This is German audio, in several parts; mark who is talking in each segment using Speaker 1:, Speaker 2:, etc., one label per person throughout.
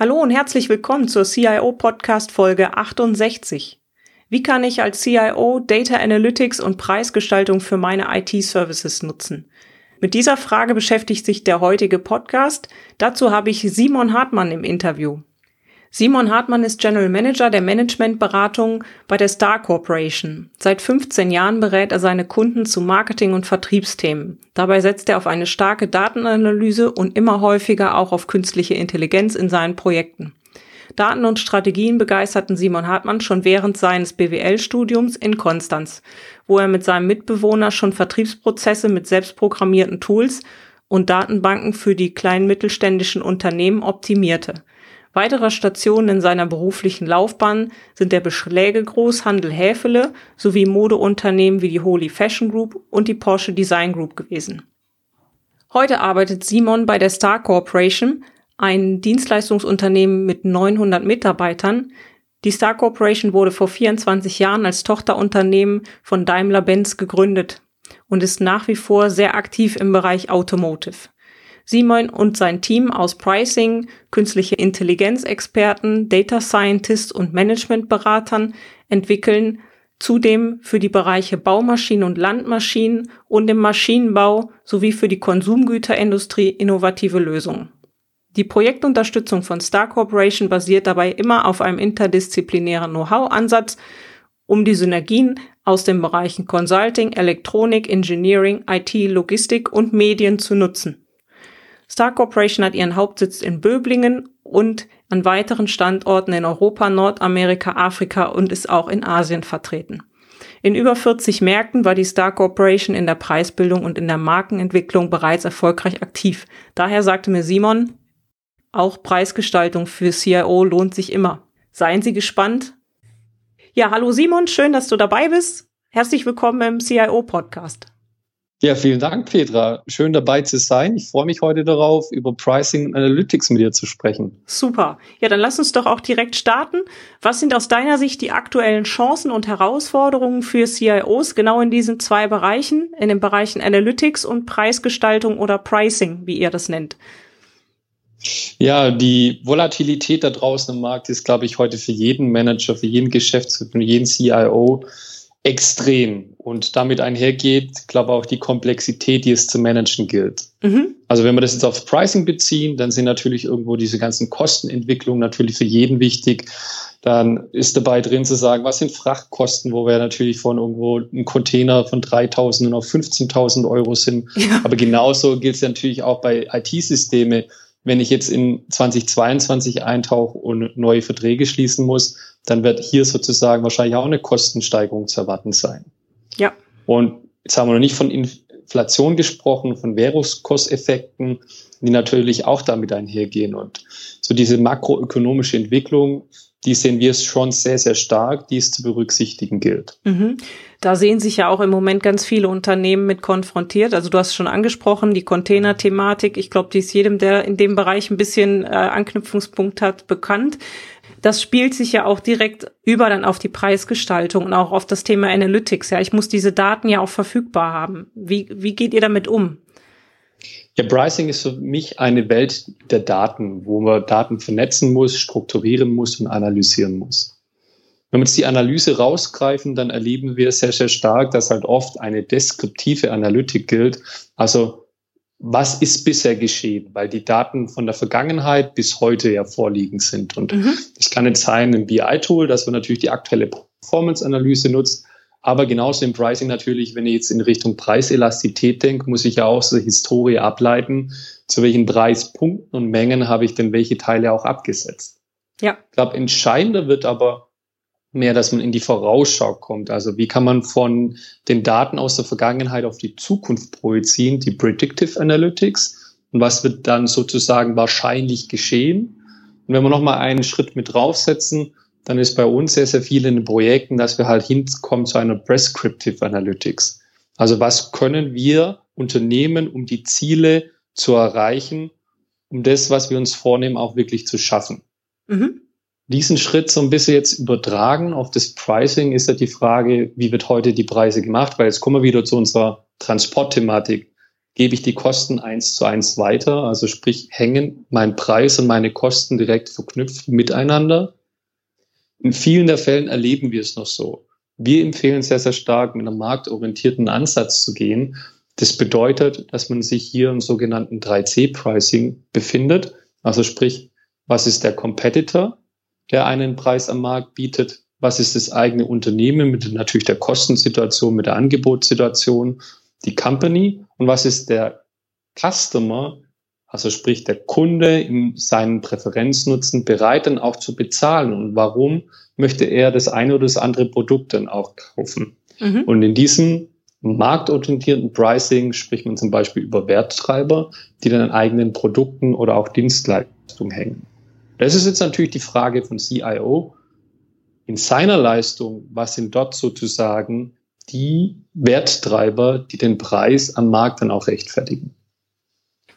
Speaker 1: Hallo und herzlich willkommen zur CIO Podcast Folge 68. Wie kann ich als CIO Data Analytics und Preisgestaltung für meine IT-Services nutzen? Mit dieser Frage beschäftigt sich der heutige Podcast. Dazu habe ich Simon Hartmann im Interview. Simon Hartmann ist General Manager der Managementberatung bei der Star Corporation. Seit 15 Jahren berät er seine Kunden zu Marketing- und Vertriebsthemen. Dabei setzt er auf eine starke Datenanalyse und immer häufiger auch auf künstliche Intelligenz in seinen Projekten. Daten und Strategien begeisterten Simon Hartmann schon während seines BWL-Studiums in Konstanz, wo er mit seinem Mitbewohner schon Vertriebsprozesse mit selbstprogrammierten Tools und Datenbanken für die kleinen mittelständischen Unternehmen optimierte. Weitere Stationen in seiner beruflichen Laufbahn sind der Beschlägegroßhandel Häfele sowie Modeunternehmen wie die Holy Fashion Group und die Porsche Design Group gewesen. Heute arbeitet Simon bei der Star Corporation, ein Dienstleistungsunternehmen mit 900 Mitarbeitern. Die Star Corporation wurde vor 24 Jahren als Tochterunternehmen von Daimler-Benz gegründet und ist nach wie vor sehr aktiv im Bereich Automotive. Simon und sein Team aus Pricing, künstliche Intelligenzexperten, Data Scientists und Managementberatern entwickeln zudem für die Bereiche Baumaschinen und Landmaschinen und im Maschinenbau sowie für die Konsumgüterindustrie innovative Lösungen. Die Projektunterstützung von Star Corporation basiert dabei immer auf einem interdisziplinären Know-how-Ansatz, um die Synergien aus den Bereichen Consulting, Elektronik, Engineering, IT, Logistik und Medien zu nutzen. Star Corporation hat ihren Hauptsitz in Böblingen und an weiteren Standorten in Europa, Nordamerika, Afrika und ist auch in Asien vertreten. In über 40 Märkten war die Star Corporation in der Preisbildung und in der Markenentwicklung bereits erfolgreich aktiv. Daher sagte mir Simon, auch Preisgestaltung für CIO lohnt sich immer. Seien Sie gespannt. Ja, hallo Simon, schön, dass du dabei bist. Herzlich willkommen im CIO Podcast.
Speaker 2: Ja, vielen Dank, Petra. Schön dabei zu sein. Ich freue mich heute darauf, über Pricing und Analytics mit dir zu sprechen.
Speaker 1: Super. Ja, dann lass uns doch auch direkt starten. Was sind aus deiner Sicht die aktuellen Chancen und Herausforderungen für CIOs genau in diesen zwei Bereichen, in den Bereichen Analytics und Preisgestaltung oder Pricing, wie ihr das nennt?
Speaker 2: Ja, die Volatilität da draußen im Markt ist, glaube ich, heute für jeden Manager, für jeden Geschäftsführer, für jeden CIO extrem und damit einhergeht, glaube auch die Komplexität, die es zu managen gilt. Mhm. Also wenn wir das jetzt aufs Pricing beziehen, dann sind natürlich irgendwo diese ganzen Kostenentwicklungen natürlich für jeden wichtig. Dann ist dabei drin zu sagen, was sind Frachtkosten, wo wir natürlich von irgendwo einem Container von 3.000 und auf 15.000 Euro sind. Ja. Aber genauso gilt es natürlich auch bei IT-Systeme wenn ich jetzt in 2022 eintauche und neue Verträge schließen muss, dann wird hier sozusagen wahrscheinlich auch eine Kostensteigerung zu erwarten sein. Ja. Und jetzt haben wir noch nicht von Inflation gesprochen, von Währungskosteffekten, die natürlich auch damit einhergehen. Und so diese makroökonomische Entwicklung, die sehen wir schon sehr, sehr stark, die es zu berücksichtigen gilt. Mhm.
Speaker 1: Da sehen sich ja auch im Moment ganz viele Unternehmen mit konfrontiert. Also du hast schon angesprochen, die Container-Thematik. Ich glaube, die ist jedem, der in dem Bereich ein bisschen äh, Anknüpfungspunkt hat, bekannt. Das spielt sich ja auch direkt über dann auf die Preisgestaltung und auch auf das Thema Analytics. Ja, ich muss diese Daten ja auch verfügbar haben. Wie, wie geht ihr damit um?
Speaker 2: Ja, Pricing ist für mich eine Welt der Daten, wo man Daten vernetzen muss, strukturieren muss und analysieren muss. Wenn wir jetzt die Analyse rausgreifen, dann erleben wir sehr, sehr stark, dass halt oft eine deskriptive Analytik gilt. Also was ist bisher geschehen, weil die Daten von der Vergangenheit bis heute ja vorliegend sind. Und mhm. das kann jetzt sein ein BI-Tool, dass man natürlich die aktuelle Performance-Analyse nutzt, aber genauso im Pricing natürlich, wenn ich jetzt in Richtung Preiselastizität denke, muss ich ja auch so Historie ableiten, zu welchen Preispunkten und Mengen habe ich denn welche Teile auch abgesetzt. Ja. Ich glaube, entscheidender wird aber mehr, dass man in die Vorausschau kommt. Also wie kann man von den Daten aus der Vergangenheit auf die Zukunft projizieren, die Predictive Analytics. und was wird dann sozusagen wahrscheinlich geschehen. Und wenn wir nochmal einen Schritt mit draufsetzen, dann ist bei uns sehr, sehr viel in den Projekten, dass wir halt hinkommen zu einer Prescriptive Analytics. Also was können wir unternehmen, um die Ziele zu erreichen, um das, was wir uns vornehmen, auch wirklich zu schaffen. Mhm. Diesen Schritt so ein bisschen jetzt übertragen auf das Pricing ist ja die Frage, wie wird heute die Preise gemacht? Weil jetzt kommen wir wieder zu unserer Transportthematik. Gebe ich die Kosten eins zu eins weiter? Also sprich, hängen mein Preis und meine Kosten direkt verknüpft miteinander? In vielen der Fällen erleben wir es noch so. Wir empfehlen sehr, sehr stark, mit einem marktorientierten Ansatz zu gehen. Das bedeutet, dass man sich hier im sogenannten 3C-Pricing befindet. Also sprich, was ist der Competitor? der einen Preis am Markt bietet, was ist das eigene Unternehmen mit natürlich der Kostensituation, mit der Angebotssituation, die Company und was ist der Customer, also sprich der Kunde in seinen Präferenznutzen bereit dann auch zu bezahlen und warum möchte er das eine oder das andere Produkt dann auch kaufen. Mhm. Und in diesem marktorientierten Pricing spricht man zum Beispiel über Werttreiber, die dann an eigenen Produkten oder auch Dienstleistungen hängen. Das ist jetzt natürlich die Frage von CIO. In seiner Leistung, was sind dort sozusagen die Werttreiber, die den Preis am Markt dann auch rechtfertigen?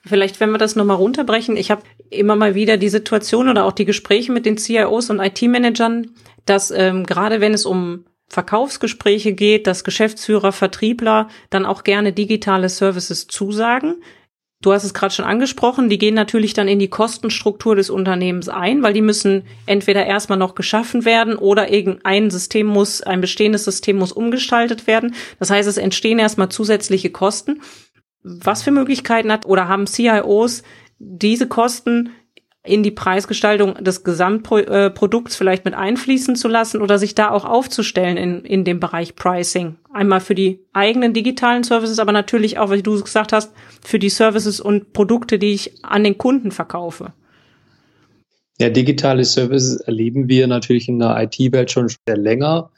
Speaker 1: Vielleicht, wenn wir das nochmal runterbrechen, ich habe immer mal wieder die Situation oder auch die Gespräche mit den CIOs und IT-Managern, dass ähm, gerade wenn es um Verkaufsgespräche geht, dass Geschäftsführer, Vertriebler dann auch gerne digitale Services zusagen. Du hast es gerade schon angesprochen, die gehen natürlich dann in die Kostenstruktur des Unternehmens ein, weil die müssen entweder erstmal noch geschaffen werden oder irgendein System muss, ein bestehendes System muss umgestaltet werden. Das heißt, es entstehen erstmal zusätzliche Kosten. Was für Möglichkeiten hat oder haben CIOs, diese Kosten in die Preisgestaltung des Gesamtprodukts vielleicht mit einfließen zu lassen oder sich da auch aufzustellen in, in dem Bereich Pricing. Einmal für die eigenen digitalen Services, aber natürlich auch, wie du gesagt hast, für die Services und Produkte, die ich an den Kunden verkaufe.
Speaker 2: Ja, digitale Services erleben wir natürlich in der IT-Welt schon sehr länger.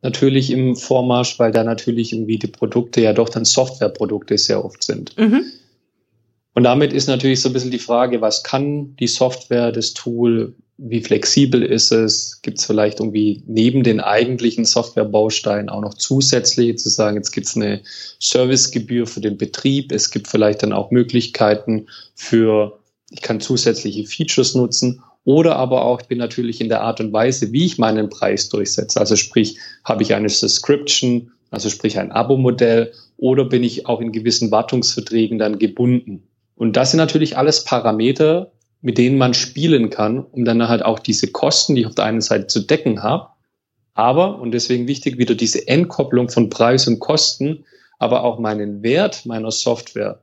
Speaker 2: Natürlich im Vormarsch, weil da natürlich irgendwie die Produkte ja doch dann Softwareprodukte sehr oft sind. Mhm. Und damit ist natürlich so ein bisschen die Frage, was kann die Software, das Tool, wie flexibel ist es? Gibt es vielleicht irgendwie neben den eigentlichen Softwarebausteinen auch noch zusätzliche zu sagen, jetzt gibt es eine Servicegebühr für den Betrieb, es gibt vielleicht dann auch Möglichkeiten für, ich kann zusätzliche Features nutzen oder aber auch, ich bin natürlich in der Art und Weise, wie ich meinen Preis durchsetze. Also sprich, habe ich eine Subscription, also sprich ein Abo-Modell oder bin ich auch in gewissen Wartungsverträgen dann gebunden? Und das sind natürlich alles Parameter, mit denen man spielen kann, um dann halt auch diese Kosten, die ich auf der einen Seite zu decken habe, aber, und deswegen wichtig, wieder diese Entkopplung von Preis und Kosten, aber auch meinen Wert meiner Software,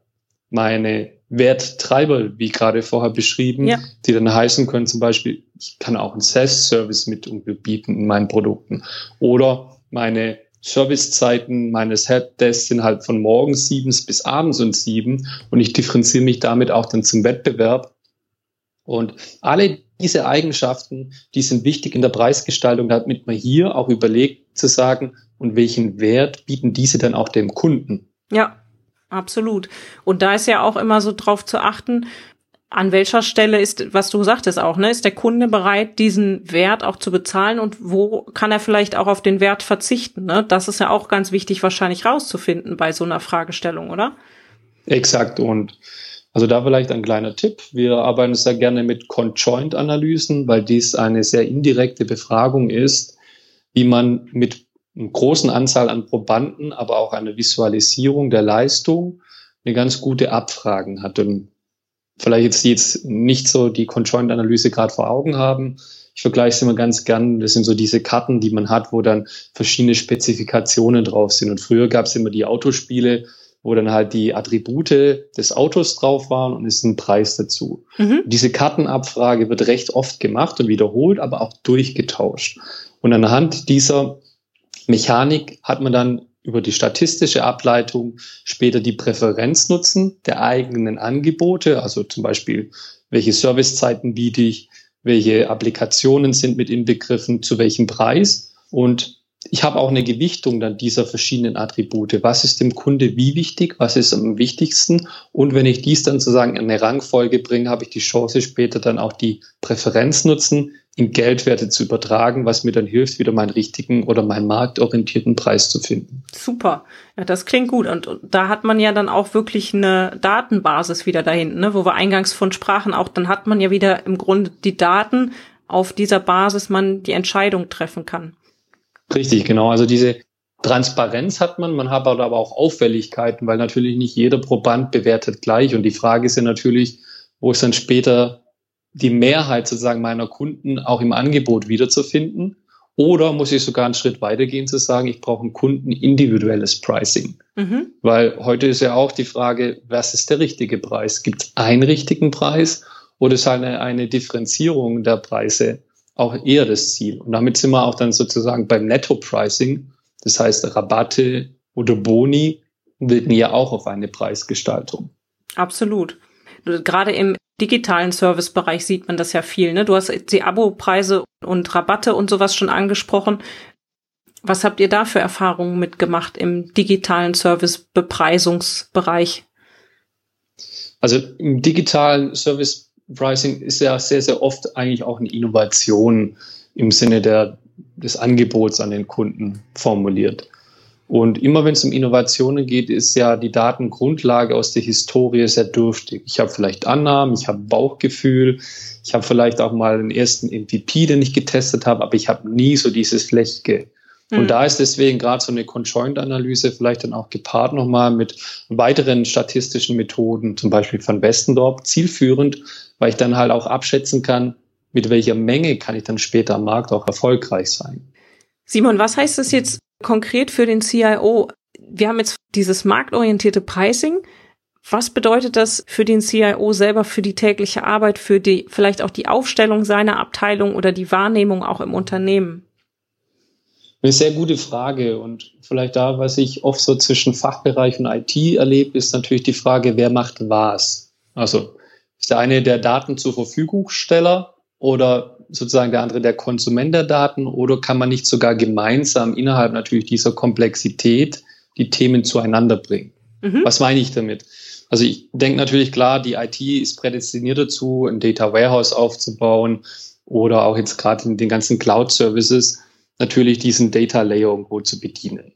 Speaker 2: meine Werttreiber, wie gerade vorher beschrieben, ja. die dann heißen können, zum Beispiel, ich kann auch einen SaaS-Service mit bieten in meinen Produkten oder meine Servicezeiten meines Helpdesks sind halt von morgens sieben bis abends um sieben und ich differenziere mich damit auch dann zum Wettbewerb. Und alle diese Eigenschaften, die sind wichtig in der Preisgestaltung, damit man hier auch überlegt zu sagen, und welchen Wert bieten diese dann auch dem Kunden?
Speaker 1: Ja, absolut. Und da ist ja auch immer so drauf zu achten, an welcher Stelle ist, was du sagtest auch, ne, ist der Kunde bereit, diesen Wert auch zu bezahlen und wo kann er vielleicht auch auf den Wert verzichten? Ne? Das ist ja auch ganz wichtig wahrscheinlich rauszufinden bei so einer Fragestellung, oder?
Speaker 2: Exakt. Und also da vielleicht ein kleiner Tipp. Wir arbeiten sehr gerne mit Conjoint-Analysen, weil dies eine sehr indirekte Befragung ist, wie man mit einer großen Anzahl an Probanden, aber auch eine Visualisierung der Leistung eine ganz gute Abfragen hat. Und vielleicht jetzt, die jetzt nicht so die Conjoint-Analyse gerade vor Augen haben. Ich vergleiche es immer ganz gern. Das sind so diese Karten, die man hat, wo dann verschiedene Spezifikationen drauf sind. Und früher gab es immer die Autospiele, wo dann halt die Attribute des Autos drauf waren und ist ein Preis dazu. Mhm. Diese Kartenabfrage wird recht oft gemacht und wiederholt, aber auch durchgetauscht. Und anhand dieser Mechanik hat man dann über die statistische Ableitung später die Präferenznutzen der eigenen Angebote, also zum Beispiel, welche Servicezeiten biete ich, welche Applikationen sind mit inbegriffen, zu welchem Preis. Und ich habe auch eine Gewichtung dann dieser verschiedenen Attribute. Was ist dem Kunde wie wichtig? Was ist am wichtigsten? Und wenn ich dies dann sozusagen in eine Rangfolge bringe, habe ich die Chance später dann auch die Präferenznutzen in Geldwerte zu übertragen, was mir dann hilft, wieder meinen richtigen oder meinen marktorientierten Preis zu finden.
Speaker 1: Super. Ja, das klingt gut. Und da hat man ja dann auch wirklich eine Datenbasis wieder dahinten, ne? wo wir eingangs von sprachen. Auch dann hat man ja wieder im Grunde die Daten, auf dieser Basis man die Entscheidung treffen kann.
Speaker 2: Richtig, genau. Also diese Transparenz hat man, man hat aber auch Auffälligkeiten, weil natürlich nicht jeder Proband bewertet gleich. Und die Frage ist ja natürlich, wo ist dann später die Mehrheit sozusagen meiner Kunden auch im Angebot wiederzufinden? Oder muss ich sogar einen Schritt weitergehen zu sagen, ich brauche ein Kunden individuelles Pricing? Mhm. Weil heute ist ja auch die Frage, was ist der richtige Preis? Gibt es einen richtigen Preis oder ist eine, eine Differenzierung der Preise auch eher das Ziel. Und damit sind wir auch dann sozusagen beim Netto-Pricing. Das heißt, Rabatte oder Boni wirken ja auch auf eine Preisgestaltung.
Speaker 1: Absolut. Gerade im digitalen Servicebereich sieht man das ja viel. Ne? Du hast die Abo-Preise und Rabatte und sowas schon angesprochen. Was habt ihr da für Erfahrungen mitgemacht im digitalen Service-Bepreisungsbereich?
Speaker 2: Also im digitalen Service Pricing ist ja sehr, sehr oft eigentlich auch eine Innovation im Sinne der, des Angebots an den Kunden formuliert. Und immer wenn es um Innovationen geht, ist ja die Datengrundlage aus der Historie sehr dürftig. Ich habe vielleicht Annahmen, ich habe Bauchgefühl, ich habe vielleicht auch mal einen ersten MVP, den ich getestet habe, aber ich habe nie so dieses Flächige. Und mhm. da ist deswegen gerade so eine Conjoint-Analyse vielleicht dann auch gepaart nochmal mit weiteren statistischen Methoden, zum Beispiel von Westendorp, zielführend, weil ich dann halt auch abschätzen kann, mit welcher Menge kann ich dann später am Markt auch erfolgreich sein.
Speaker 1: Simon, was heißt das jetzt konkret für den CIO? Wir haben jetzt dieses marktorientierte Pricing. Was bedeutet das für den CIO selber, für die tägliche Arbeit, für die, vielleicht auch die Aufstellung seiner Abteilung oder die Wahrnehmung auch im Unternehmen?
Speaker 2: Eine sehr gute Frage und vielleicht da, was ich oft so zwischen Fachbereich und IT erlebe, ist natürlich die Frage, wer macht was? Also ist der eine der Daten zur Verfügungsteller oder sozusagen der andere der Konsument der Daten oder kann man nicht sogar gemeinsam innerhalb natürlich dieser Komplexität die Themen zueinander bringen? Mhm. Was meine ich damit? Also ich denke natürlich klar, die IT ist prädestiniert dazu, ein Data Warehouse aufzubauen oder auch jetzt gerade in den ganzen Cloud Services natürlich diesen Data Layer irgendwo zu bedienen.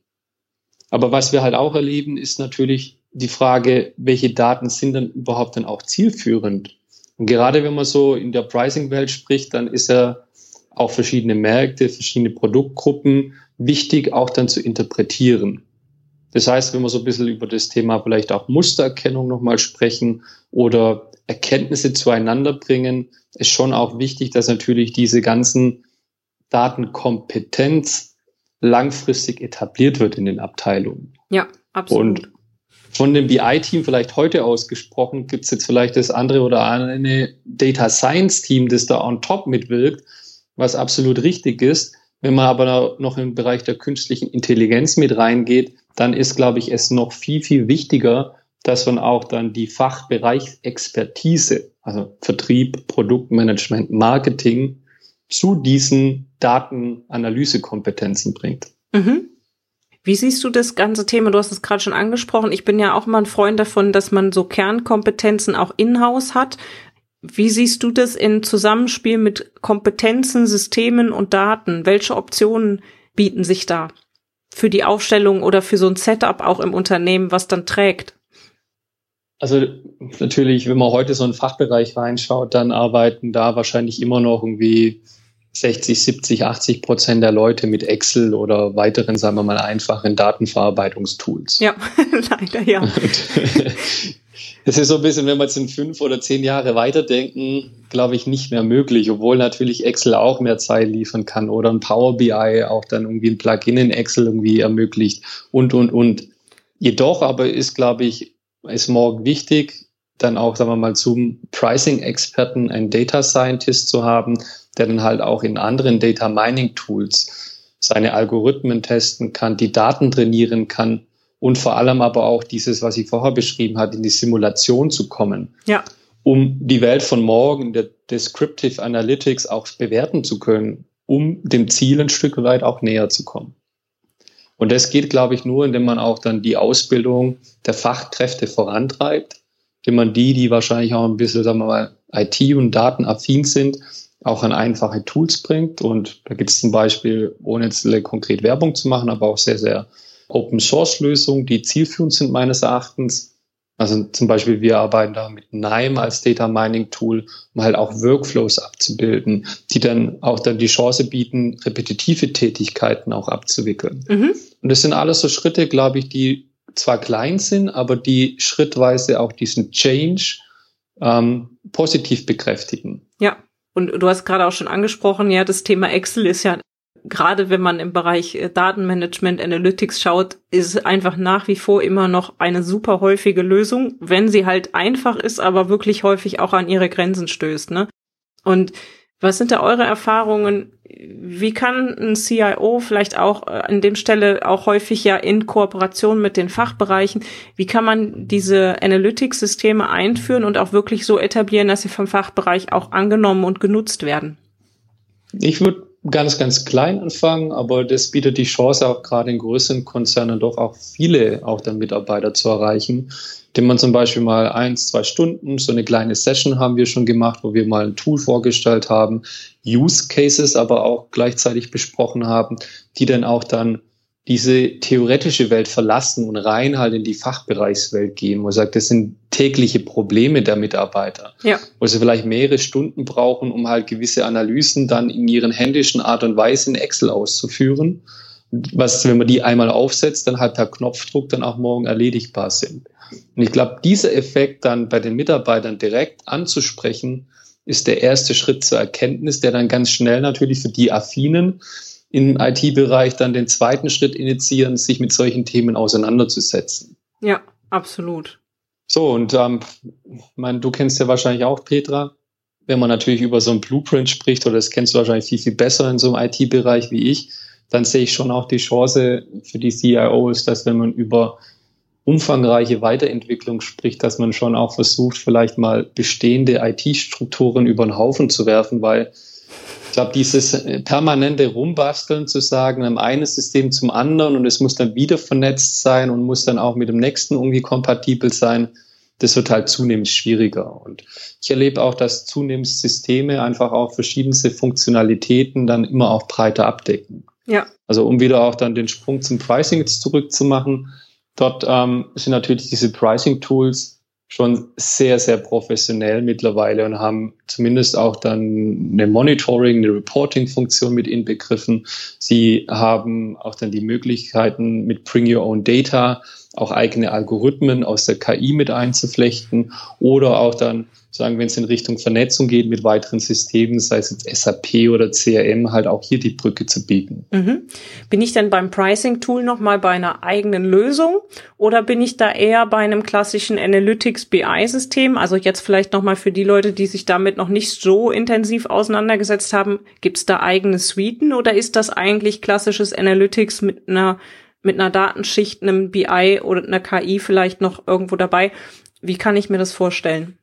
Speaker 2: Aber was wir halt auch erleben, ist natürlich die Frage, welche Daten sind dann überhaupt dann auch zielführend? Und gerade wenn man so in der Pricing-Welt spricht, dann ist ja auch verschiedene Märkte, verschiedene Produktgruppen wichtig auch dann zu interpretieren. Das heißt, wenn wir so ein bisschen über das Thema vielleicht auch Mustererkennung nochmal sprechen oder Erkenntnisse zueinander bringen, ist schon auch wichtig, dass natürlich diese ganzen Datenkompetenz langfristig etabliert wird in den Abteilungen.
Speaker 1: Ja, absolut.
Speaker 2: Und von dem BI-Team vielleicht heute ausgesprochen, gibt es jetzt vielleicht das andere oder eine Data Science-Team, das da on top mitwirkt, was absolut richtig ist. Wenn man aber noch im Bereich der künstlichen Intelligenz mit reingeht, dann ist, glaube ich, es noch viel, viel wichtiger, dass man auch dann die Fachbereichsexpertise, also Vertrieb, Produktmanagement, Marketing, zu diesen Datenanalysekompetenzen bringt. Mhm.
Speaker 1: Wie siehst du das ganze Thema? Du hast es gerade schon angesprochen. Ich bin ja auch mal ein Freund davon, dass man so Kernkompetenzen auch in-house hat. Wie siehst du das in Zusammenspiel mit Kompetenzen, Systemen und Daten? Welche Optionen bieten sich da für die Aufstellung oder für so ein Setup auch im Unternehmen, was dann trägt?
Speaker 2: Also natürlich, wenn man heute so einen Fachbereich reinschaut, dann arbeiten da wahrscheinlich immer noch irgendwie 60, 70, 80 Prozent der Leute mit Excel oder weiteren, sagen wir mal, einfachen Datenverarbeitungstools.
Speaker 1: Ja, leider ja.
Speaker 2: Es ist so ein bisschen, wenn wir jetzt in fünf oder zehn Jahre weiterdenken, glaube ich, nicht mehr möglich, obwohl natürlich Excel auch mehr Zeit liefern kann oder ein Power BI auch dann irgendwie ein Plugin in Excel irgendwie ermöglicht und, und, und. Jedoch aber ist, glaube ich, ist morgen wichtig, dann auch, sagen wir mal, zum Pricing-Experten einen Data Scientist zu haben, der dann halt auch in anderen Data Mining Tools seine Algorithmen testen kann, die Daten trainieren kann und vor allem aber auch dieses, was ich vorher beschrieben habe, in die Simulation zu kommen.
Speaker 1: Ja.
Speaker 2: Um die Welt von morgen, der Descriptive Analytics auch bewerten zu können, um dem Ziel ein Stück weit auch näher zu kommen. Und das geht, glaube ich, nur, indem man auch dann die Ausbildung der Fachkräfte vorantreibt, indem man die, die wahrscheinlich auch ein bisschen, sagen wir mal, IT- und datenaffin sind, auch an einfache Tools bringt. Und da gibt es zum Beispiel, ohne jetzt konkret Werbung zu machen, aber auch sehr, sehr Open-Source-Lösungen, die zielführend sind meines Erachtens. Also zum Beispiel, wir arbeiten da mit NIME als Data Mining Tool, um halt auch Workflows abzubilden, die dann auch dann die Chance bieten, repetitive Tätigkeiten auch abzuwickeln. Mhm. Und das sind alles so Schritte, glaube ich, die zwar klein sind, aber die schrittweise auch diesen Change ähm, positiv bekräftigen.
Speaker 1: Ja. Und du hast gerade auch schon angesprochen, ja, das Thema Excel ist ja gerade wenn man im Bereich äh, Datenmanagement, Analytics schaut, ist einfach nach wie vor immer noch eine super häufige Lösung, wenn sie halt einfach ist, aber wirklich häufig auch an ihre Grenzen stößt. Ne? Und was sind da eure Erfahrungen? Wie kann ein CIO vielleicht auch äh, an dem Stelle auch häufig ja in Kooperation mit den Fachbereichen, wie kann man diese Analytics-Systeme einführen und auch wirklich so etablieren, dass sie vom Fachbereich auch angenommen und genutzt werden?
Speaker 2: Ich würde ganz, ganz klein anfangen, aber das bietet die Chance auch gerade in größeren Konzernen doch auch viele auch der Mitarbeiter zu erreichen, indem man zum Beispiel mal eins, zwei Stunden, so eine kleine Session haben wir schon gemacht, wo wir mal ein Tool vorgestellt haben, Use Cases aber auch gleichzeitig besprochen haben, die dann auch dann diese theoretische Welt verlassen und rein halt in die Fachbereichswelt gehen, wo man sagt, das sind tägliche Probleme der Mitarbeiter, ja. wo sie vielleicht mehrere Stunden brauchen, um halt gewisse Analysen dann in ihren händischen Art und Weise in Excel auszuführen, was, wenn man die einmal aufsetzt, dann halt per Knopfdruck dann auch morgen erledigbar sind. Und ich glaube, dieser Effekt dann bei den Mitarbeitern direkt anzusprechen, ist der erste Schritt zur Erkenntnis, der dann ganz schnell natürlich für die Affinen im IT-Bereich dann den zweiten Schritt initiieren, sich mit solchen Themen auseinanderzusetzen.
Speaker 1: Ja, absolut.
Speaker 2: So, und ähm, mein, du kennst ja wahrscheinlich auch Petra. Wenn man natürlich über so ein Blueprint spricht, oder das kennst du wahrscheinlich viel, viel besser in so einem IT-Bereich wie ich, dann sehe ich schon auch die Chance für die CIOs, dass wenn man über umfangreiche Weiterentwicklung spricht, dass man schon auch versucht, vielleicht mal bestehende IT-Strukturen über den Haufen zu werfen, weil ich glaube, dieses äh, permanente Rumbasteln zu sagen, am einen System zum anderen und es muss dann wieder vernetzt sein und muss dann auch mit dem nächsten irgendwie kompatibel sein, das wird halt zunehmend schwieriger. Und ich erlebe auch, dass zunehmend Systeme einfach auch verschiedenste Funktionalitäten dann immer auch breiter abdecken. Ja. Also um wieder auch dann den Sprung zum Pricing jetzt zurückzumachen, dort ähm, sind natürlich diese Pricing-Tools schon sehr, sehr professionell mittlerweile und haben zumindest auch dann eine Monitoring, eine Reporting-Funktion mit inbegriffen. Sie haben auch dann die Möglichkeiten mit Bring Your Own Data auch eigene Algorithmen aus der KI mit einzuflechten oder auch dann sagen, wenn es in Richtung Vernetzung geht mit weiteren Systemen, sei es jetzt SAP oder CRM, halt auch hier die Brücke zu bieten.
Speaker 1: Mhm. Bin ich denn beim Pricing-Tool nochmal bei einer eigenen Lösung oder bin ich da eher bei einem klassischen Analytics BI-System? Also jetzt vielleicht nochmal für die Leute, die sich damit noch nicht so intensiv auseinandergesetzt haben, gibt es da eigene Suiten oder ist das eigentlich klassisches Analytics mit einer mit einer Datenschicht, einem BI oder einer KI vielleicht noch irgendwo dabei. Wie kann ich mir das vorstellen?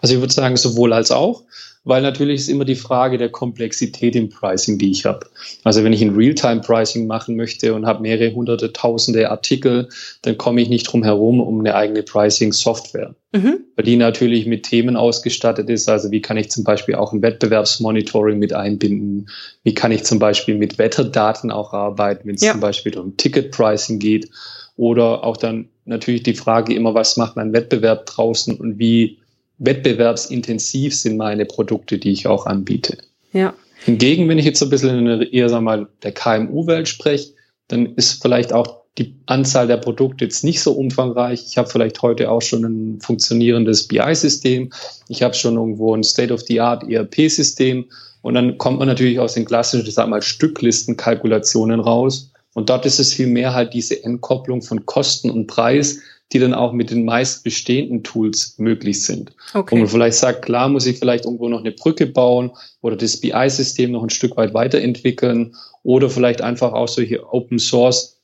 Speaker 2: Also ich würde sagen, sowohl als auch, weil natürlich ist immer die Frage der Komplexität im Pricing, die ich habe. Also wenn ich ein Realtime-Pricing machen möchte und habe mehrere hunderte, tausende Artikel, dann komme ich nicht drum herum um eine eigene Pricing-Software, mhm. weil die natürlich mit Themen ausgestattet ist. Also wie kann ich zum Beispiel auch ein Wettbewerbsmonitoring mit einbinden? Wie kann ich zum Beispiel mit Wetterdaten auch arbeiten, wenn es ja. zum Beispiel um Ticket-Pricing geht? Oder auch dann natürlich die Frage immer, was macht mein Wettbewerb draußen und wie wettbewerbsintensiv sind meine Produkte, die ich auch anbiete. Ja. Hingegen, wenn ich jetzt so ein bisschen in der, eher sagen wir mal, der KMU-Welt spreche, dann ist vielleicht auch die Anzahl der Produkte jetzt nicht so umfangreich. Ich habe vielleicht heute auch schon ein funktionierendes BI-System. Ich habe schon irgendwo ein State-of-the-Art ERP-System. Und dann kommt man natürlich aus den klassischen, ich sag mal, Stücklistenkalkulationen raus. Und dort ist es viel mehr halt diese Entkopplung von Kosten und Preis, die dann auch mit den meist bestehenden Tools möglich sind. Okay. Wo man vielleicht sagt, klar muss ich vielleicht irgendwo noch eine Brücke bauen oder das BI-System noch ein Stück weit weiterentwickeln oder vielleicht einfach auch solche Open Source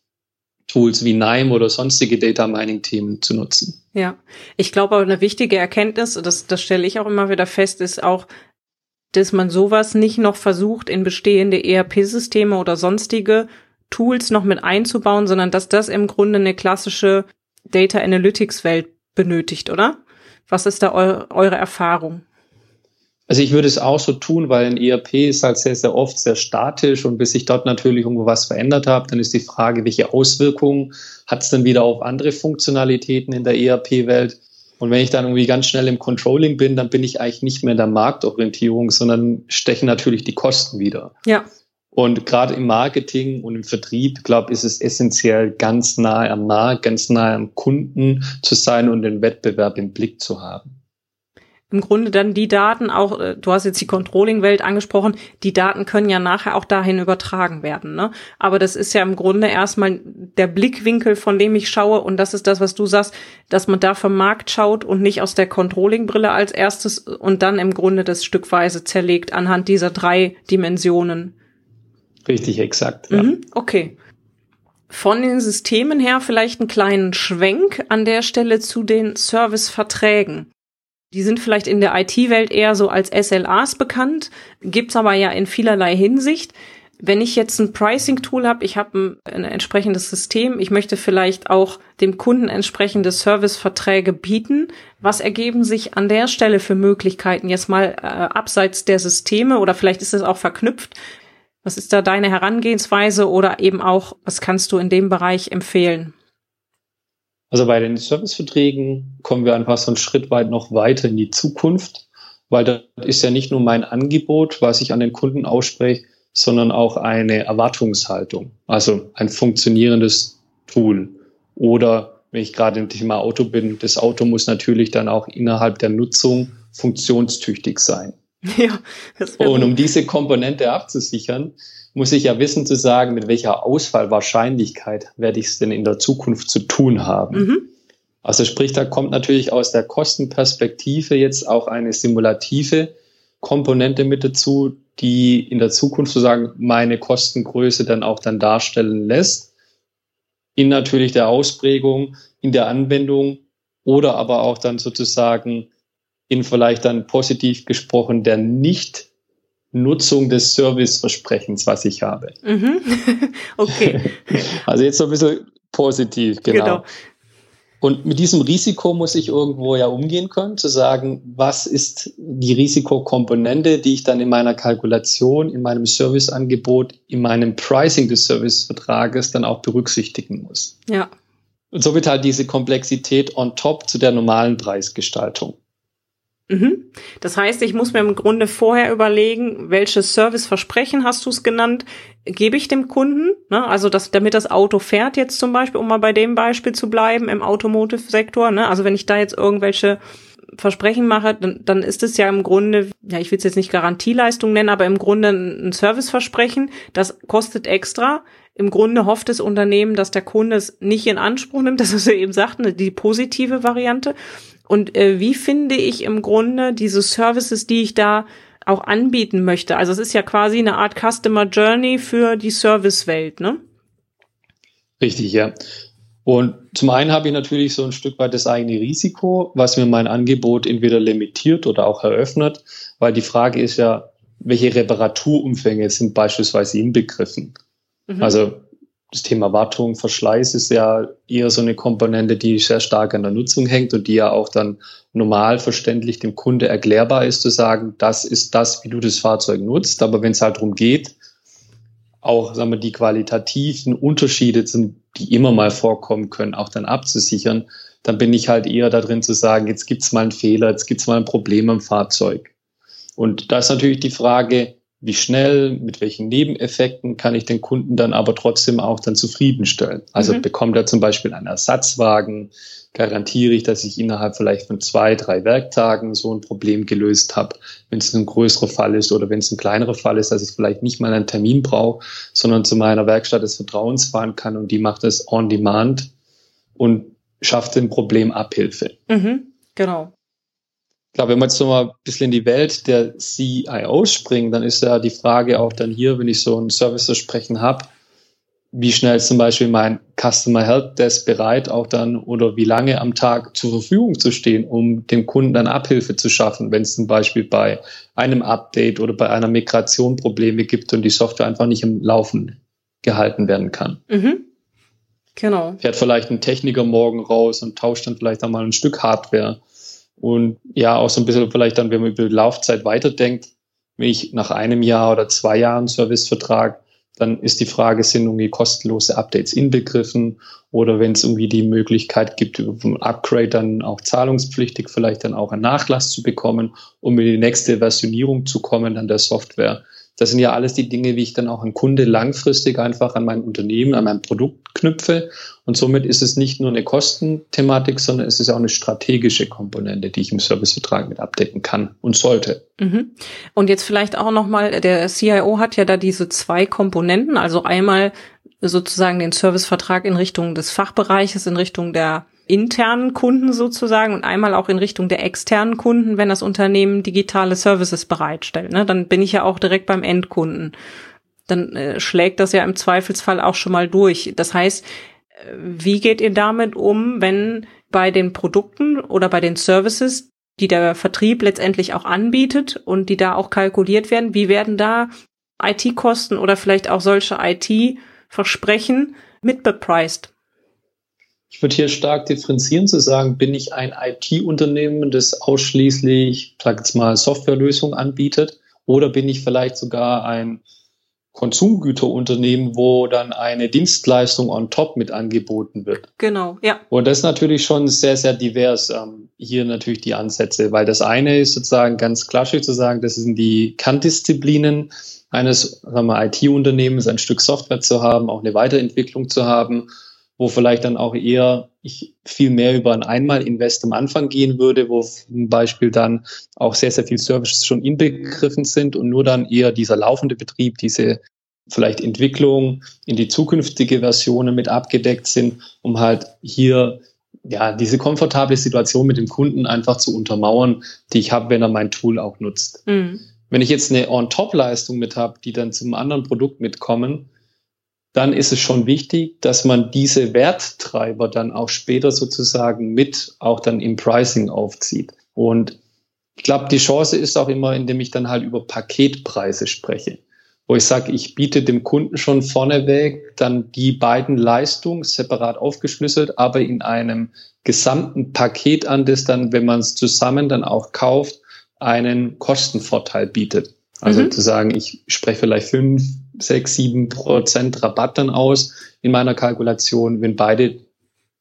Speaker 2: Tools wie NIME oder sonstige Data Mining Themen zu nutzen.
Speaker 1: Ja, ich glaube, eine wichtige Erkenntnis, das, das stelle ich auch immer wieder fest, ist auch, dass man sowas nicht noch versucht, in bestehende ERP-Systeme oder sonstige Tools noch mit einzubauen, sondern dass das im Grunde eine klassische Data Analytics Welt benötigt, oder? Was ist da eu eure Erfahrung?
Speaker 2: Also ich würde es auch so tun, weil ein ERP ist halt sehr, sehr oft sehr statisch und bis ich dort natürlich irgendwo was verändert habe, dann ist die Frage, welche Auswirkungen hat es dann wieder auf andere Funktionalitäten in der ERP-Welt? Und wenn ich dann irgendwie ganz schnell im Controlling bin, dann bin ich eigentlich nicht mehr in der Marktorientierung, sondern stechen natürlich die Kosten wieder.
Speaker 1: Ja.
Speaker 2: Und gerade im Marketing und im Vertrieb, glaube ich, ist es essentiell, ganz nahe am Markt, ganz nahe am Kunden zu sein und den Wettbewerb im Blick zu haben
Speaker 1: im Grunde dann die Daten auch, äh, du hast jetzt die Controlling-Welt angesprochen, die Daten können ja nachher auch dahin übertragen werden. Ne? Aber das ist ja im Grunde erstmal der Blickwinkel, von dem ich schaue. Und das ist das, was du sagst, dass man da vom Markt schaut und nicht aus der Controlling-Brille als erstes und dann im Grunde das stückweise zerlegt anhand dieser drei Dimensionen.
Speaker 2: Richtig, exakt. Ja.
Speaker 1: Mhm, okay. Von den Systemen her vielleicht einen kleinen Schwenk an der Stelle zu den Serviceverträgen. Die sind vielleicht in der IT-Welt eher so als SLAs bekannt, gibt's aber ja in vielerlei Hinsicht. Wenn ich jetzt ein Pricing-Tool habe, ich habe ein, ein, entsprechendes System, ich möchte vielleicht auch dem Kunden entsprechende Serviceverträge bieten. Was ergeben sich an der Stelle für Möglichkeiten jetzt mal äh, abseits der Systeme oder vielleicht ist es auch verknüpft? Was ist da deine Herangehensweise oder eben auch, was kannst du in dem Bereich empfehlen?
Speaker 2: Also bei den Serviceverträgen kommen wir einfach so einen Schritt weit noch weiter in die Zukunft, weil das ist ja nicht nur mein Angebot, was ich an den Kunden ausspreche, sondern auch eine Erwartungshaltung, also ein funktionierendes Tool. Oder wenn ich gerade im Thema Auto bin, das Auto muss natürlich dann auch innerhalb der Nutzung funktionstüchtig sein. Ja, und um diese Komponente abzusichern, muss ich ja wissen zu sagen, mit welcher Ausfallwahrscheinlichkeit werde ich es denn in der Zukunft zu tun haben. Mhm. Also sprich, da kommt natürlich aus der Kostenperspektive jetzt auch eine simulative Komponente mit dazu, die in der Zukunft sozusagen meine Kostengröße dann auch dann darstellen lässt. In natürlich der Ausprägung, in der Anwendung oder aber auch dann sozusagen in vielleicht dann positiv gesprochen der nicht Nutzung des Serviceversprechens, was ich habe. Mhm.
Speaker 1: okay.
Speaker 2: Also jetzt so ein bisschen positiv, genau. genau. Und mit diesem Risiko muss ich irgendwo ja umgehen können, zu sagen, was ist die Risikokomponente, die ich dann in meiner Kalkulation, in meinem Serviceangebot, in meinem Pricing des Servicevertrages dann auch berücksichtigen muss.
Speaker 1: Ja.
Speaker 2: Und somit halt diese Komplexität on top zu der normalen Preisgestaltung.
Speaker 1: Mhm. Das heißt, ich muss mir im Grunde vorher überlegen, welches Serviceversprechen hast du es genannt, gebe ich dem Kunden, ne? also das, damit das Auto fährt jetzt zum Beispiel, um mal bei dem Beispiel zu bleiben im Automotive-Sektor, ne? also wenn ich da jetzt irgendwelche Versprechen mache, dann, dann ist es ja im Grunde, ja, ich will es jetzt nicht Garantieleistung nennen, aber im Grunde ein Serviceversprechen, das kostet extra. Im Grunde hofft das Unternehmen, dass der Kunde es nicht in Anspruch nimmt, das ist ja eben sagten, die positive Variante. Und äh, wie finde ich im Grunde diese Services, die ich da auch anbieten möchte? Also es ist ja quasi eine Art Customer Journey für die Servicewelt, ne?
Speaker 2: Richtig, ja. Und zum einen habe ich natürlich so ein Stück weit das eigene Risiko, was mir mein Angebot entweder limitiert oder auch eröffnet, weil die Frage ist ja, welche Reparaturumfänge sind beispielsweise inbegriffen? Mhm. Also das Thema Wartung, Verschleiß ist ja eher so eine Komponente, die sehr stark an der Nutzung hängt und die ja auch dann normal verständlich dem Kunde erklärbar ist, zu sagen, das ist das, wie du das Fahrzeug nutzt. Aber wenn es halt darum geht, auch sagen wir, die qualitativen Unterschiede, die immer mal vorkommen können, auch dann abzusichern, dann bin ich halt eher da drin zu sagen, jetzt gibt's mal einen Fehler, jetzt gibt's mal ein Problem am Fahrzeug. Und da ist natürlich die Frage, wie schnell, mit welchen Nebeneffekten kann ich den Kunden dann aber trotzdem auch dann zufriedenstellen. Also mhm. bekommt er zum Beispiel einen Ersatzwagen, garantiere ich, dass ich innerhalb vielleicht von zwei, drei Werktagen so ein Problem gelöst habe, wenn es ein größerer Fall ist oder wenn es ein kleinerer Fall ist, dass ich vielleicht nicht mal einen Termin brauche, sondern zu meiner Werkstatt des Vertrauens fahren kann und die macht es on demand und schafft dem Problem Abhilfe.
Speaker 1: Mhm, genau.
Speaker 2: Ich glaube, wenn wir jetzt so mal ein bisschen in die Welt der CIO springen, dann ist ja die Frage auch dann hier, wenn ich so ein Service-Versprechen habe, wie schnell ist zum Beispiel mein Customer Help Desk bereit, auch dann oder wie lange am Tag zur Verfügung zu stehen, um dem Kunden dann Abhilfe zu schaffen, wenn es zum Beispiel bei einem Update oder bei einer Migration Probleme gibt und die Software einfach nicht im Laufen gehalten werden kann. Mhm.
Speaker 1: Genau.
Speaker 2: Fährt vielleicht ein Techniker morgen raus und tauscht dann vielleicht einmal ein Stück Hardware. Und ja, auch so ein bisschen vielleicht dann, wenn man über die Laufzeit weiterdenkt, wenn ich nach einem Jahr oder zwei Jahren Servicevertrag dann ist die Frage, sind irgendwie kostenlose Updates inbegriffen oder wenn es irgendwie die Möglichkeit gibt, über ein Upgrade dann auch zahlungspflichtig vielleicht dann auch einen Nachlass zu bekommen, um in die nächste Versionierung zu kommen an der Software. Das sind ja alles die Dinge, wie ich dann auch einen Kunde langfristig einfach an mein Unternehmen, an mein Produkt knüpfe. Und somit ist es nicht nur eine Kostenthematik, sondern es ist auch eine strategische Komponente, die ich im Servicevertrag mit abdecken kann und sollte.
Speaker 1: Mhm. Und jetzt vielleicht auch nochmal, der CIO hat ja da diese zwei Komponenten, also einmal sozusagen den Servicevertrag in Richtung des Fachbereiches, in Richtung der internen Kunden sozusagen und einmal auch in Richtung der externen Kunden, wenn das Unternehmen digitale Services bereitstellt. Ne? Dann bin ich ja auch direkt beim Endkunden. Dann äh, schlägt das ja im Zweifelsfall auch schon mal durch. Das heißt, äh, wie geht ihr damit um, wenn bei den Produkten oder bei den Services, die der Vertrieb letztendlich auch anbietet und die da auch kalkuliert werden, wie werden da IT-Kosten oder vielleicht auch solche IT-Versprechen mitbepreist?
Speaker 2: Ich würde hier stark differenzieren zu sagen, bin ich ein IT-Unternehmen, das ausschließlich, sag jetzt mal, Softwarelösungen anbietet, oder bin ich vielleicht sogar ein Konsumgüterunternehmen, wo dann eine Dienstleistung on top mit angeboten wird.
Speaker 1: Genau, ja.
Speaker 2: Und das ist natürlich schon sehr, sehr divers ähm, hier natürlich die Ansätze, weil das eine ist sozusagen ganz klassisch zu sagen, das sind die Kerndisziplinen eines IT-Unternehmens, ein Stück Software zu haben, auch eine Weiterentwicklung zu haben wo vielleicht dann auch eher ich viel mehr über ein Einmal-Invest am Anfang gehen würde, wo zum Beispiel dann auch sehr, sehr viel Services schon inbegriffen sind und nur dann eher dieser laufende Betrieb, diese vielleicht Entwicklung in die zukünftige Versionen mit abgedeckt sind, um halt hier ja diese komfortable Situation mit dem Kunden einfach zu untermauern, die ich habe, wenn er mein Tool auch nutzt. Mhm. Wenn ich jetzt eine On-Top-Leistung mit habe, die dann zum anderen Produkt mitkommen, dann ist es schon wichtig, dass man diese Werttreiber dann auch später sozusagen mit auch dann im Pricing aufzieht. Und ich glaube, die Chance ist auch immer, indem ich dann halt über Paketpreise spreche, wo ich sage, ich biete dem Kunden schon vorneweg dann die beiden Leistungen separat aufgeschlüsselt, aber in einem gesamten Paket an, das dann, wenn man es zusammen dann auch kauft, einen Kostenvorteil bietet. Also mhm. zu sagen, ich spreche vielleicht fünf, sechs, sieben Prozent Rabatt dann aus in meiner Kalkulation, wenn beide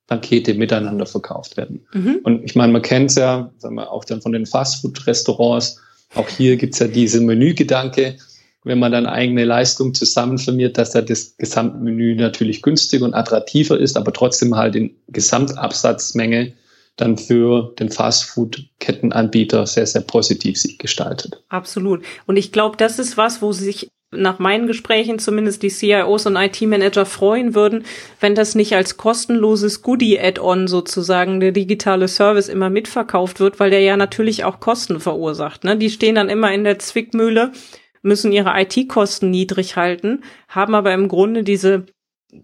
Speaker 2: Pakete miteinander verkauft werden. Mhm. Und ich meine, man kennt es ja, sagen wir, auch dann von den Fastfood-Restaurants. Auch hier gibt's ja diese Menügedanke, wenn man dann eigene Leistung zusammenfirmiert, dass da das Gesamtmenü natürlich günstiger und attraktiver ist, aber trotzdem halt in Gesamtabsatzmenge dann für den Fastfood-Kettenanbieter sehr, sehr positiv sich gestaltet.
Speaker 1: Absolut. Und ich glaube, das ist was, wo sich nach meinen Gesprächen zumindest die CIOs und IT-Manager freuen würden, wenn das nicht als kostenloses Goodie-Add-on sozusagen der digitale Service immer mitverkauft wird, weil der ja natürlich auch Kosten verursacht. Ne? Die stehen dann immer in der Zwickmühle, müssen ihre IT-Kosten niedrig halten, haben aber im Grunde diese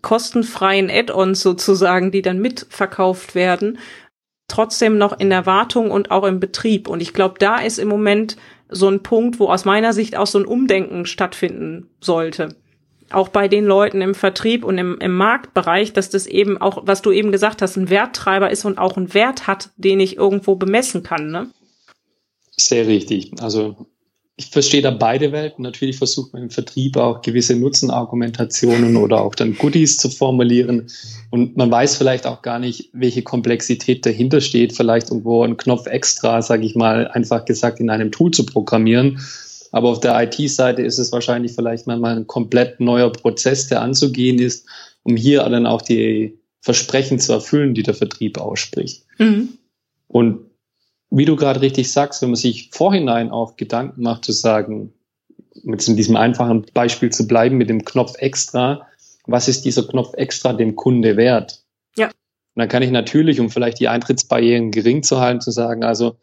Speaker 1: kostenfreien Add-ons sozusagen, die dann mitverkauft werden, trotzdem noch in der Wartung und auch im Betrieb. Und ich glaube, da ist im Moment so ein Punkt, wo aus meiner Sicht auch so ein Umdenken stattfinden sollte. Auch bei den Leuten im Vertrieb und im, im Marktbereich, dass das eben auch, was du eben gesagt hast, ein Werttreiber ist und auch einen Wert hat, den ich irgendwo bemessen kann. Ne?
Speaker 2: Sehr richtig. Also ich verstehe da beide Welten. Natürlich versucht man im Vertrieb auch gewisse Nutzenargumentationen oder auch dann Goodies zu formulieren. Und man weiß vielleicht auch gar nicht, welche Komplexität dahinter steht. Vielleicht irgendwo einen Knopf extra, sage ich mal, einfach gesagt in einem Tool zu programmieren. Aber auf der IT-Seite ist es wahrscheinlich vielleicht mal ein komplett neuer Prozess, der anzugehen ist, um hier dann auch die Versprechen zu erfüllen, die der Vertrieb ausspricht. Mhm. Und wie du gerade richtig sagst, wenn man sich vorhinein auch Gedanken macht, zu sagen, mit in diesem einfachen Beispiel zu bleiben, mit dem Knopf extra, was ist dieser Knopf extra dem Kunde wert?
Speaker 1: Ja. Und
Speaker 2: dann kann ich natürlich, um vielleicht die Eintrittsbarrieren gering zu halten, zu sagen, also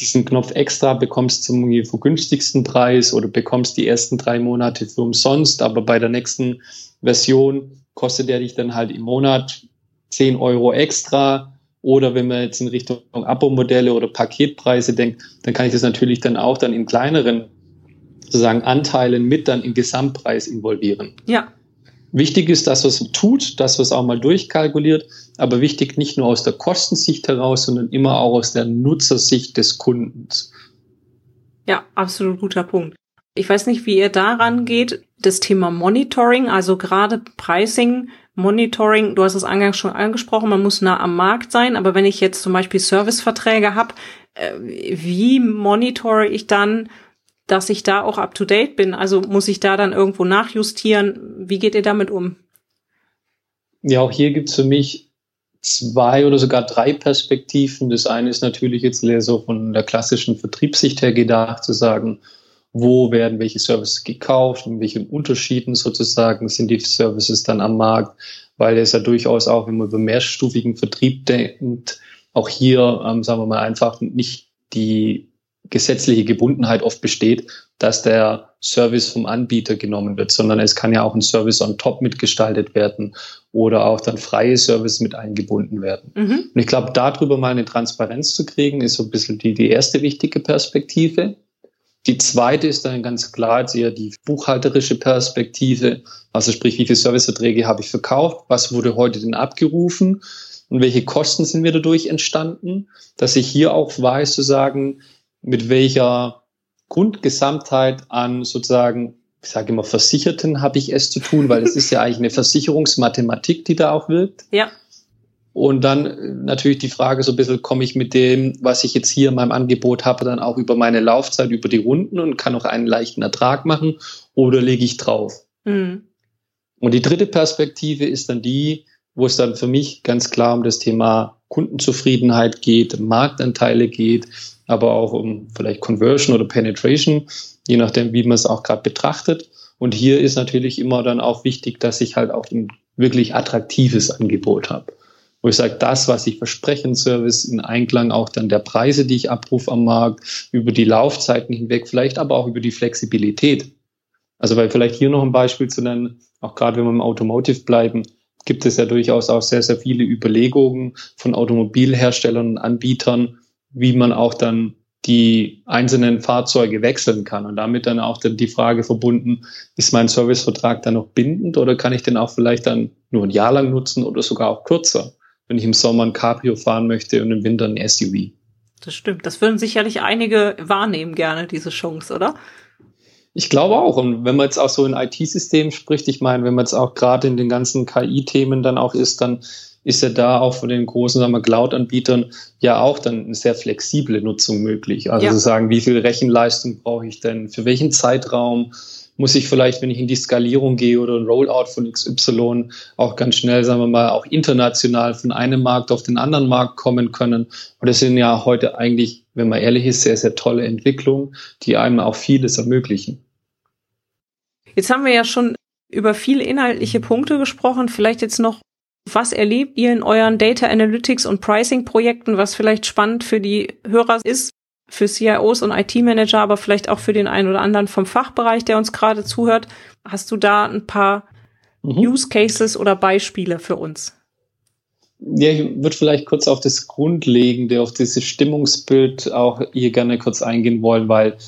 Speaker 2: diesen Knopf extra bekommst zum vergünstigsten Preis oder bekommst die ersten drei Monate für umsonst, aber bei der nächsten Version kostet der dich dann halt im Monat 10 Euro extra oder wenn man jetzt in Richtung Abo-Modelle oder Paketpreise denkt, dann kann ich das natürlich dann auch dann in kleineren sozusagen Anteilen mit dann im Gesamtpreis involvieren.
Speaker 1: Ja.
Speaker 2: Wichtig ist, dass was tut, dass was auch mal durchkalkuliert, aber wichtig nicht nur aus der Kostensicht heraus, sondern immer auch aus der Nutzersicht des Kundens.
Speaker 1: Ja, absolut guter Punkt. Ich weiß nicht, wie ihr daran geht. Das Thema Monitoring, also gerade Pricing, Monitoring, du hast es eingangs schon angesprochen, man muss nah am Markt sein, aber wenn ich jetzt zum Beispiel Serviceverträge habe, äh, wie monitore ich dann, dass ich da auch up to date bin? Also muss ich da dann irgendwo nachjustieren? Wie geht ihr damit um?
Speaker 2: Ja, auch hier gibt es für mich zwei oder sogar drei Perspektiven. Das eine ist natürlich jetzt so von der klassischen Vertriebssicht her gedacht, zu sagen, wo werden welche Services gekauft, in welchen Unterschieden sozusagen sind die Services dann am Markt, weil es ja durchaus auch, wenn man über mehrstufigen Vertrieb denkt, auch hier, ähm, sagen wir mal, einfach nicht die gesetzliche Gebundenheit oft besteht, dass der Service vom Anbieter genommen wird, sondern es kann ja auch ein Service on top mitgestaltet werden oder auch dann freie Service mit eingebunden werden. Mhm. Und ich glaube, darüber mal eine Transparenz zu kriegen, ist so ein bisschen die, die erste wichtige Perspektive. Die zweite ist dann ganz klar eher die buchhalterische Perspektive. Also sprich, wie viele Serviceverträge habe ich verkauft? Was wurde heute denn abgerufen? Und welche Kosten sind mir dadurch entstanden? Dass ich hier auch weiß zu sagen, mit welcher Grundgesamtheit an sozusagen, ich sage immer Versicherten habe ich es zu tun, weil es ist ja eigentlich eine Versicherungsmathematik, die da auch wirkt.
Speaker 1: Ja.
Speaker 2: Und dann äh, natürlich die Frage, so ein bisschen komme ich mit dem, was ich jetzt hier in meinem Angebot habe, dann auch über meine Laufzeit, über die Runden und kann auch einen leichten Ertrag machen oder lege ich drauf. Mhm. Und die dritte Perspektive ist dann die, wo es dann für mich ganz klar um das Thema Kundenzufriedenheit geht, Marktanteile geht, aber auch um vielleicht Conversion oder Penetration, je nachdem, wie man es auch gerade betrachtet. Und hier ist natürlich immer dann auch wichtig, dass ich halt auch ein wirklich attraktives Angebot habe wo ich sage, das, was ich verspreche, Service in Einklang auch dann der Preise, die ich abrufe am Markt, über die Laufzeiten hinweg, vielleicht aber auch über die Flexibilität. Also weil vielleicht hier noch ein Beispiel zu nennen, auch gerade wenn wir im Automotive bleiben, gibt es ja durchaus auch sehr, sehr viele Überlegungen von Automobilherstellern und Anbietern, wie man auch dann die einzelnen Fahrzeuge wechseln kann und damit dann auch dann die Frage verbunden, ist mein Servicevertrag dann noch bindend oder kann ich den auch vielleicht dann nur ein Jahr lang nutzen oder sogar auch kürzer? Wenn ich im Sommer ein Cabrio fahren möchte und im Winter ein SUV.
Speaker 1: Das stimmt. Das würden sicherlich einige wahrnehmen gerne, diese Chance, oder?
Speaker 2: Ich glaube auch. Und wenn man jetzt auch so in IT-Systemen spricht, ich meine, wenn man jetzt auch gerade in den ganzen KI-Themen dann auch ist, dann ist ja da auch von den großen Cloud-Anbietern ja auch dann eine sehr flexible Nutzung möglich. Also ja. zu sagen, wie viel Rechenleistung brauche ich denn, für welchen Zeitraum, muss ich vielleicht, wenn ich in die Skalierung gehe oder ein Rollout von XY, auch ganz schnell, sagen wir mal, auch international von einem Markt auf den anderen Markt kommen können. Und das sind ja heute eigentlich, wenn man ehrlich ist, sehr, sehr tolle Entwicklungen, die einem auch vieles ermöglichen.
Speaker 1: Jetzt haben wir ja schon über viele inhaltliche Punkte gesprochen. Vielleicht jetzt noch, was erlebt ihr in euren Data Analytics und Pricing Projekten, was vielleicht spannend für die Hörer ist? Für CIOs und IT-Manager, aber vielleicht auch für den einen oder anderen vom Fachbereich, der uns gerade zuhört. Hast du da ein paar mhm. Use Cases oder Beispiele für uns?
Speaker 2: Ja, ich würde vielleicht kurz auf das Grundlegende, auf dieses Stimmungsbild auch hier gerne kurz eingehen wollen, weil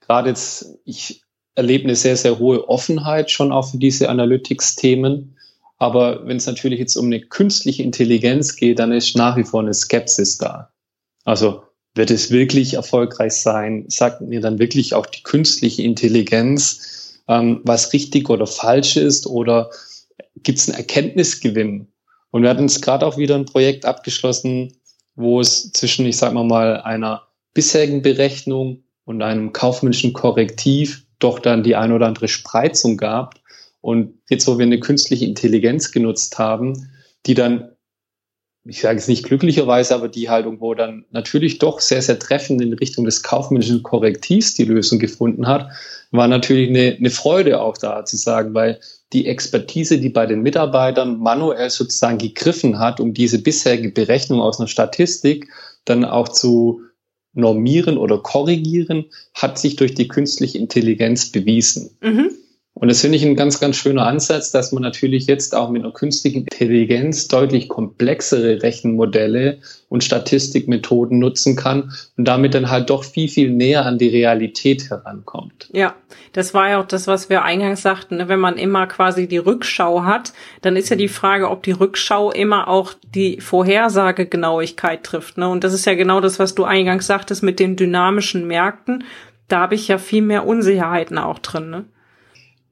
Speaker 2: gerade jetzt, ich erlebe eine sehr, sehr hohe Offenheit schon auch für diese Analytics-Themen. Aber wenn es natürlich jetzt um eine künstliche Intelligenz geht, dann ist nach wie vor eine Skepsis da. Also wird es wirklich erfolgreich sein? Sagt mir dann wirklich auch die künstliche Intelligenz, ähm, was richtig oder falsch ist? Oder gibt es einen Erkenntnisgewinn? Und wir hatten jetzt gerade auch wieder ein Projekt abgeschlossen, wo es zwischen, ich sag mal mal, einer bisherigen Berechnung und einem kaufmännischen Korrektiv doch dann die ein oder andere Spreizung gab. Und jetzt, wo wir eine künstliche Intelligenz genutzt haben, die dann ich sage es nicht glücklicherweise, aber die halt irgendwo dann natürlich doch sehr, sehr treffend in Richtung des kaufmännischen Korrektivs die Lösung gefunden hat, war natürlich eine, eine Freude auch da zu sagen, weil die Expertise, die bei den Mitarbeitern manuell sozusagen gegriffen hat, um diese bisherige Berechnung aus einer Statistik dann auch zu normieren oder korrigieren, hat sich durch die künstliche Intelligenz bewiesen. Mhm. Und das finde ich ein ganz, ganz schöner Ansatz, dass man natürlich jetzt auch mit einer künstlichen Intelligenz deutlich komplexere Rechenmodelle und Statistikmethoden nutzen kann und damit dann halt doch viel, viel näher an die Realität herankommt.
Speaker 1: Ja, das war ja auch das, was wir eingangs sagten. Ne? Wenn man immer quasi die Rückschau hat, dann ist ja die Frage, ob die Rückschau immer auch die Vorhersagegenauigkeit trifft. Ne? Und das ist ja genau das, was du eingangs sagtest mit den dynamischen Märkten. Da habe ich ja viel mehr Unsicherheiten auch drin. Ne?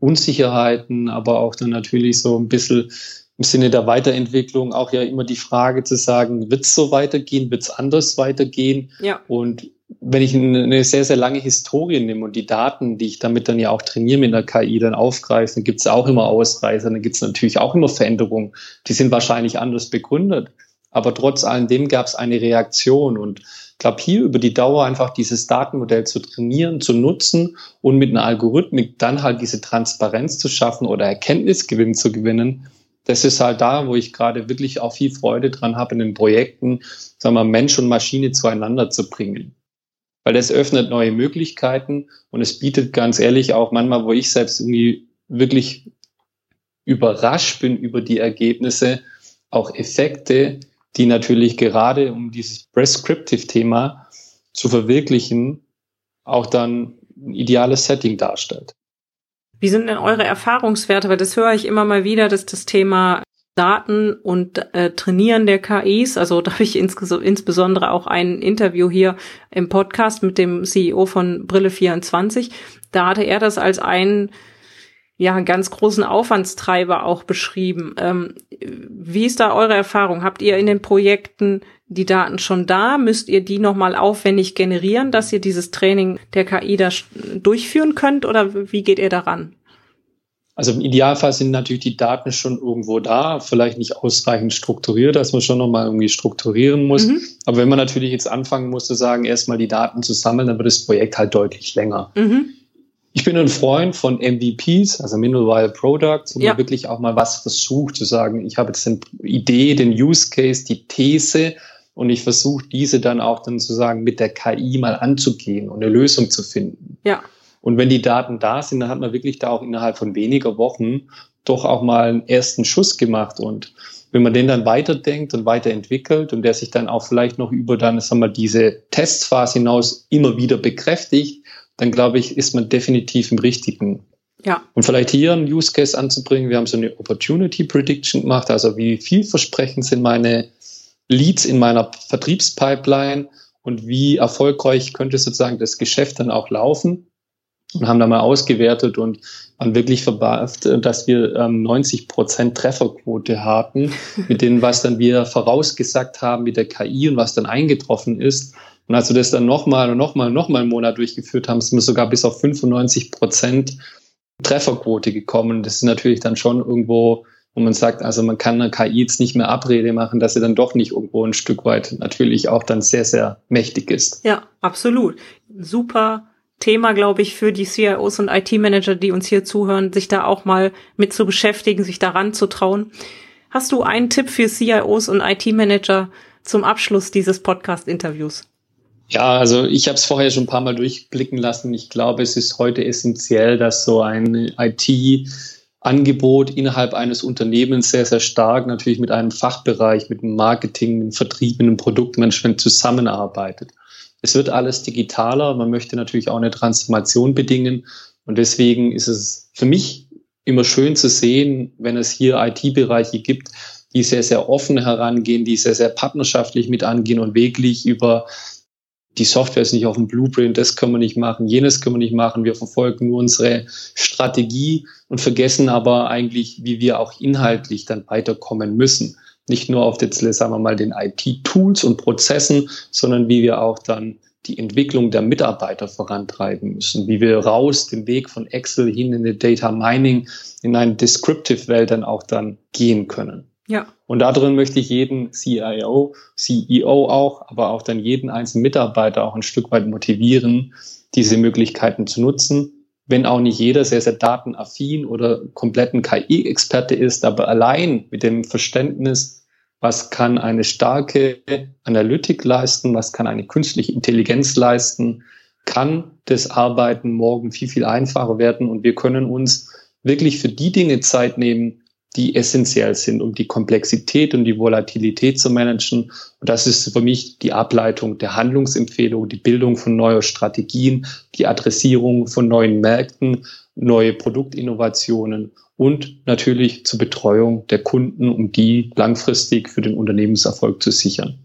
Speaker 2: Unsicherheiten, aber auch dann natürlich so ein bisschen im Sinne der Weiterentwicklung auch ja immer die Frage zu sagen, wird es so weitergehen, wird es anders weitergehen?
Speaker 1: Ja.
Speaker 2: Und wenn ich eine sehr, sehr lange Historie nehme und die Daten, die ich damit dann ja auch trainiere mit der KI, dann aufgreife, dann gibt es auch immer Ausreißer, dann gibt es natürlich auch immer Veränderungen. Die sind wahrscheinlich anders begründet. Aber trotz alledem gab es eine Reaktion und ich glaube, hier über die Dauer einfach dieses Datenmodell zu trainieren, zu nutzen und mit einer Algorithmik dann halt diese Transparenz zu schaffen oder Erkenntnisgewinn zu gewinnen, das ist halt da, wo ich gerade wirklich auch viel Freude dran habe, in den Projekten, sagen wir, Mensch und Maschine zueinander zu bringen. Weil das öffnet neue Möglichkeiten und es bietet ganz ehrlich auch manchmal, wo ich selbst irgendwie wirklich überrascht bin über die Ergebnisse, auch Effekte, die natürlich gerade um dieses Prescriptive-Thema zu verwirklichen, auch dann ein ideales Setting darstellt.
Speaker 1: Wie sind denn eure Erfahrungswerte? Weil das höre ich immer mal wieder, dass das Thema Daten und äh, Trainieren der KIs, also da habe ich insbesondere auch ein Interview hier im Podcast mit dem CEO von Brille24. Da hatte er das als einen ja, einen ganz großen Aufwandstreiber auch beschrieben. Ähm, wie ist da eure Erfahrung? Habt ihr in den Projekten die Daten schon da? Müsst ihr die nochmal aufwendig generieren, dass ihr dieses Training der KI da durchführen könnt oder wie geht ihr daran?
Speaker 2: Also im Idealfall sind natürlich die Daten schon irgendwo da, vielleicht nicht ausreichend strukturiert, dass man schon nochmal irgendwie strukturieren muss. Mhm. Aber wenn man natürlich jetzt anfangen muss zu sagen, erstmal die Daten zu sammeln, dann wird das Projekt halt deutlich länger. Mhm. Ich bin ein Freund von MVPs, also Minimal Products, wo ja. man wirklich auch mal was versucht zu sagen. Ich habe jetzt eine Idee, den Use Case, die These und ich versuche diese dann auch dann zu sagen mit der KI mal anzugehen und eine Lösung zu finden.
Speaker 1: Ja.
Speaker 2: Und wenn die Daten da sind, dann hat man wirklich da auch innerhalb von weniger Wochen doch auch mal einen ersten Schuss gemacht und wenn man den dann weiterdenkt und weiterentwickelt und der sich dann auch vielleicht noch über dann, sagen wir, diese Testphase hinaus immer wieder bekräftigt, dann glaube ich, ist man definitiv im richtigen.
Speaker 1: Ja.
Speaker 2: Und vielleicht hier einen Use Case anzubringen. Wir haben so eine Opportunity Prediction gemacht, also wie vielversprechend sind meine Leads in meiner Vertriebspipeline und wie erfolgreich könnte sozusagen das Geschäft dann auch laufen. Und haben da mal ausgewertet und waren wirklich verbaft, dass wir ähm, 90 Prozent Trefferquote hatten, mit denen, was dann wir vorausgesagt haben mit der KI und was dann eingetroffen ist. Und als wir das dann nochmal und nochmal und nochmal einen Monat durchgeführt haben, sind wir sogar bis auf 95 Prozent Trefferquote gekommen. Das ist natürlich dann schon irgendwo, wo man sagt, also man kann einer KI jetzt nicht mehr Abrede machen, dass sie dann doch nicht irgendwo ein Stück weit natürlich auch dann sehr, sehr mächtig ist.
Speaker 1: Ja, absolut. Super Thema, glaube ich, für die CIOs und IT-Manager, die uns hier zuhören, sich da auch mal mit zu beschäftigen, sich daran zu trauen. Hast du einen Tipp für CIOs und IT-Manager zum Abschluss dieses Podcast-Interviews?
Speaker 2: Ja, also ich habe es vorher schon ein paar Mal durchblicken lassen. Ich glaube, es ist heute essentiell, dass so ein IT-Angebot innerhalb eines Unternehmens sehr, sehr stark natürlich mit einem Fachbereich, mit dem Marketing, mit dem Vertrieb, mit dem Produktmanagement zusammenarbeitet. Es wird alles digitaler. Man möchte natürlich auch eine Transformation bedingen. Und deswegen ist es für mich immer schön zu sehen, wenn es hier IT-Bereiche gibt, die sehr, sehr offen herangehen, die sehr, sehr partnerschaftlich mit angehen und wirklich über die Software ist nicht auf dem Blueprint, das können wir nicht machen, jenes können wir nicht machen. Wir verfolgen nur unsere Strategie und vergessen aber eigentlich, wie wir auch inhaltlich dann weiterkommen müssen. Nicht nur auf jetzt, sagen wir mal, den IT-Tools und Prozessen, sondern wie wir auch dann die Entwicklung der Mitarbeiter vorantreiben müssen, wie wir raus den Weg von Excel hin in die Data Mining, in eine Descriptive Welt dann auch dann gehen können.
Speaker 1: Ja.
Speaker 2: Und darin möchte ich jeden CIO, CEO auch, aber auch dann jeden einzelnen Mitarbeiter auch ein Stück weit motivieren, diese Möglichkeiten zu nutzen. Wenn auch nicht jeder sehr, sehr datenaffin oder kompletten KI-Experte ist, aber allein mit dem Verständnis, was kann eine starke Analytik leisten, was kann eine künstliche Intelligenz leisten, kann das Arbeiten morgen viel, viel einfacher werden und wir können uns wirklich für die Dinge Zeit nehmen, die essentiell sind, um die Komplexität und die Volatilität zu managen. Und das ist für mich die Ableitung der Handlungsempfehlung, die Bildung von neuen Strategien, die Adressierung von neuen Märkten, neue Produktinnovationen und natürlich zur Betreuung der Kunden, um die langfristig für den Unternehmenserfolg zu sichern.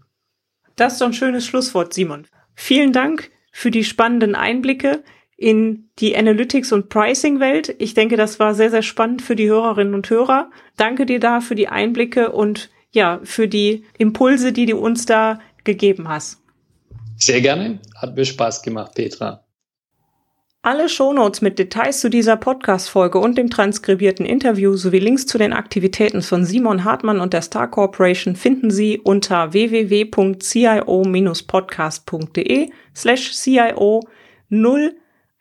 Speaker 1: Das ist doch ein schönes Schlusswort, Simon. Vielen Dank für die spannenden Einblicke in die Analytics- und Pricing-Welt. Ich denke, das war sehr, sehr spannend für die Hörerinnen und Hörer. Danke dir da für die Einblicke und ja, für die Impulse, die du uns da gegeben hast.
Speaker 2: Sehr gerne. Hat mir Spaß gemacht, Petra.
Speaker 1: Alle Shownotes mit Details zu dieser Podcast-Folge und dem transkribierten Interview sowie Links zu den Aktivitäten von Simon Hartmann und der Star Corporation finden Sie unter www.cio-podcast.de slash CIO 0